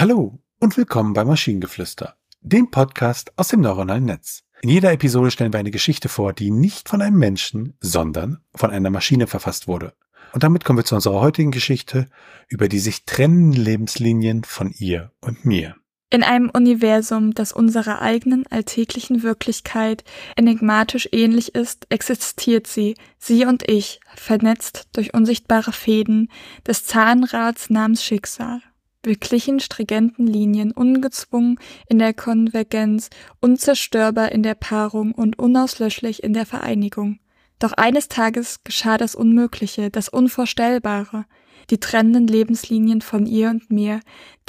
Hallo und willkommen bei Maschinengeflüster, dem Podcast aus dem neuronalen Netz. In jeder Episode stellen wir eine Geschichte vor, die nicht von einem Menschen, sondern von einer Maschine verfasst wurde. Und damit kommen wir zu unserer heutigen Geschichte über die sich trennenden Lebenslinien von ihr und mir. In einem Universum, das unserer eigenen alltäglichen Wirklichkeit enigmatisch ähnlich ist, existiert sie, sie und ich, vernetzt durch unsichtbare Fäden des Zahnrads namens Schicksal. Wir glichen stringenten Linien, ungezwungen in der Konvergenz, unzerstörbar in der Paarung und unauslöschlich in der Vereinigung. Doch eines Tages geschah das Unmögliche, das Unvorstellbare, die trennenden Lebenslinien von ihr und mir,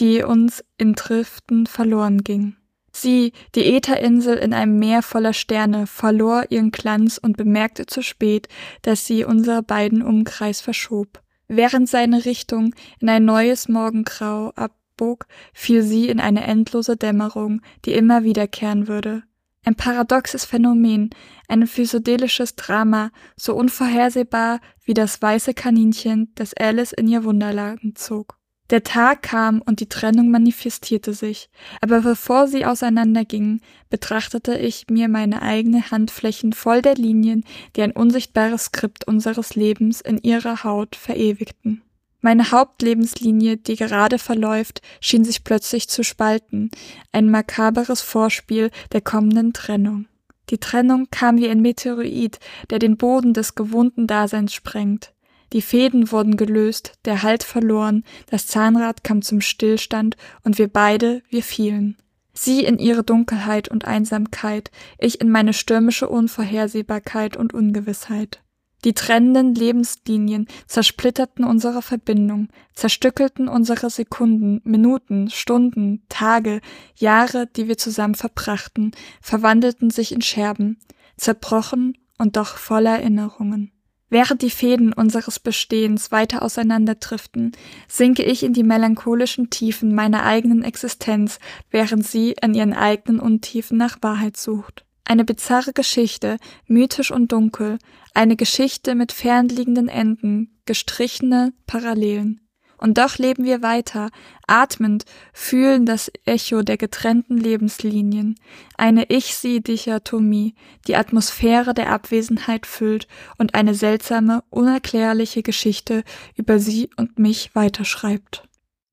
die uns in Driften verloren gingen. Sie, die Ätherinsel in einem Meer voller Sterne, verlor ihren Glanz und bemerkte zu spät, dass sie unsere beiden Umkreis verschob. Während seine Richtung in ein neues Morgengrau abbog, fiel sie in eine endlose Dämmerung, die immer wiederkehren würde. Ein paradoxes Phänomen, ein physodelisches Drama, so unvorhersehbar wie das weiße Kaninchen, das Alice in ihr Wunderladen zog. Der Tag kam und die Trennung manifestierte sich, aber bevor sie auseinandergingen, betrachtete ich mir meine eigene Handflächen voll der Linien, die ein unsichtbares Skript unseres Lebens in ihrer Haut verewigten. Meine Hauptlebenslinie, die gerade verläuft, schien sich plötzlich zu spalten, ein makaberes Vorspiel der kommenden Trennung. Die Trennung kam wie ein Meteorit, der den Boden des gewohnten Daseins sprengt. Die Fäden wurden gelöst, der Halt verloren, das Zahnrad kam zum Stillstand und wir beide, wir fielen. Sie in ihre Dunkelheit und Einsamkeit, ich in meine stürmische Unvorhersehbarkeit und Ungewissheit. Die trennenden Lebenslinien zersplitterten unsere Verbindung, zerstückelten unsere Sekunden, Minuten, Stunden, Tage, Jahre, die wir zusammen verbrachten, verwandelten sich in Scherben, zerbrochen und doch voller Erinnerungen. Während die Fäden unseres Bestehens weiter auseinanderdriften, sinke ich in die melancholischen Tiefen meiner eigenen Existenz, während sie in ihren eigenen Untiefen nach Wahrheit sucht. Eine bizarre Geschichte, mythisch und dunkel, eine Geschichte mit fernliegenden Enden, gestrichene Parallelen. Und doch leben wir weiter, atmend, fühlen das Echo der getrennten Lebenslinien, eine Ich-Sie-Dichotomie, die Atmosphäre der Abwesenheit füllt und eine seltsame, unerklärliche Geschichte über sie und mich weiterschreibt.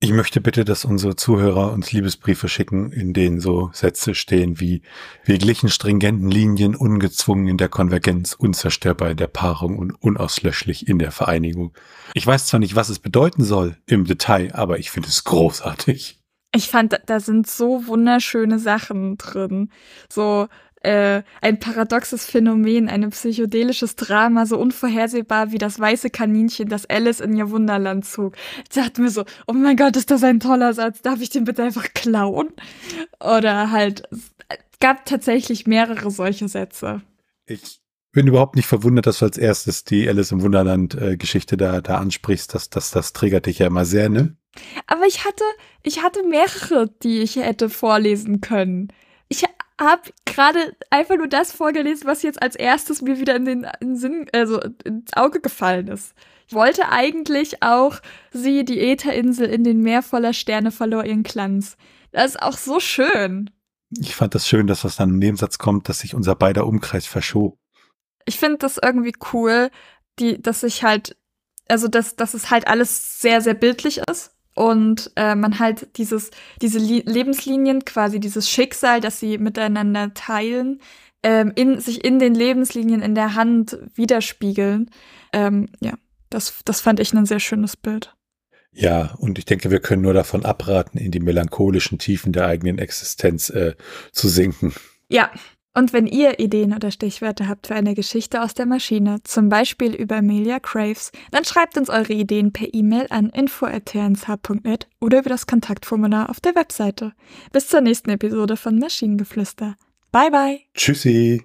Ich möchte bitte, dass unsere Zuhörer uns Liebesbriefe schicken, in denen so Sätze stehen wie wir glichen stringenten Linien, ungezwungen in der Konvergenz, unzerstörbar in der Paarung und unauslöschlich in der Vereinigung. Ich weiß zwar nicht, was es bedeuten soll im Detail, aber ich finde es großartig. Ich fand, da sind so wunderschöne Sachen drin. So, äh, ein paradoxes Phänomen, ein psychedelisches Drama, so unvorhersehbar wie das weiße Kaninchen, das Alice in ihr Wunderland zog. Ich dachte mir so, oh mein Gott, ist das ein toller Satz, darf ich den bitte einfach klauen? Oder halt, es gab tatsächlich mehrere solche Sätze. Ich bin überhaupt nicht verwundert, dass du als erstes die Alice im Wunderland äh, Geschichte da, da ansprichst. Das, das, das triggert dich ja immer sehr, ne? Aber ich hatte, ich hatte mehrere, die ich hätte vorlesen können. Ich habe gerade einfach nur das vorgelesen, was jetzt als erstes mir wieder in den, in den Sinn, also ins Auge gefallen ist. Ich wollte eigentlich auch sie, die Ätherinsel in den Meer voller Sterne verlor ihren Glanz. Das ist auch so schön. Ich fand das schön, dass was dann im Nebensatz kommt, dass sich unser beider Umkreis verschob. Ich finde das irgendwie cool, die, dass sich halt, also dass, dass es halt alles sehr, sehr bildlich ist und äh, man halt dieses, diese Li Lebenslinien, quasi dieses Schicksal, das sie miteinander teilen, ähm, in, sich in den Lebenslinien in der Hand widerspiegeln. Ähm, ja, das, das fand ich ein sehr schönes Bild. Ja, und ich denke, wir können nur davon abraten, in die melancholischen Tiefen der eigenen Existenz äh, zu sinken. Ja, und wenn ihr Ideen oder Stichwörter habt für eine Geschichte aus der Maschine, zum Beispiel über Amelia Craves, dann schreibt uns eure Ideen per E-Mail an info.tnsh.net oder über das Kontaktformular auf der Webseite. Bis zur nächsten Episode von Maschinengeflüster. Bye bye. Tschüssi.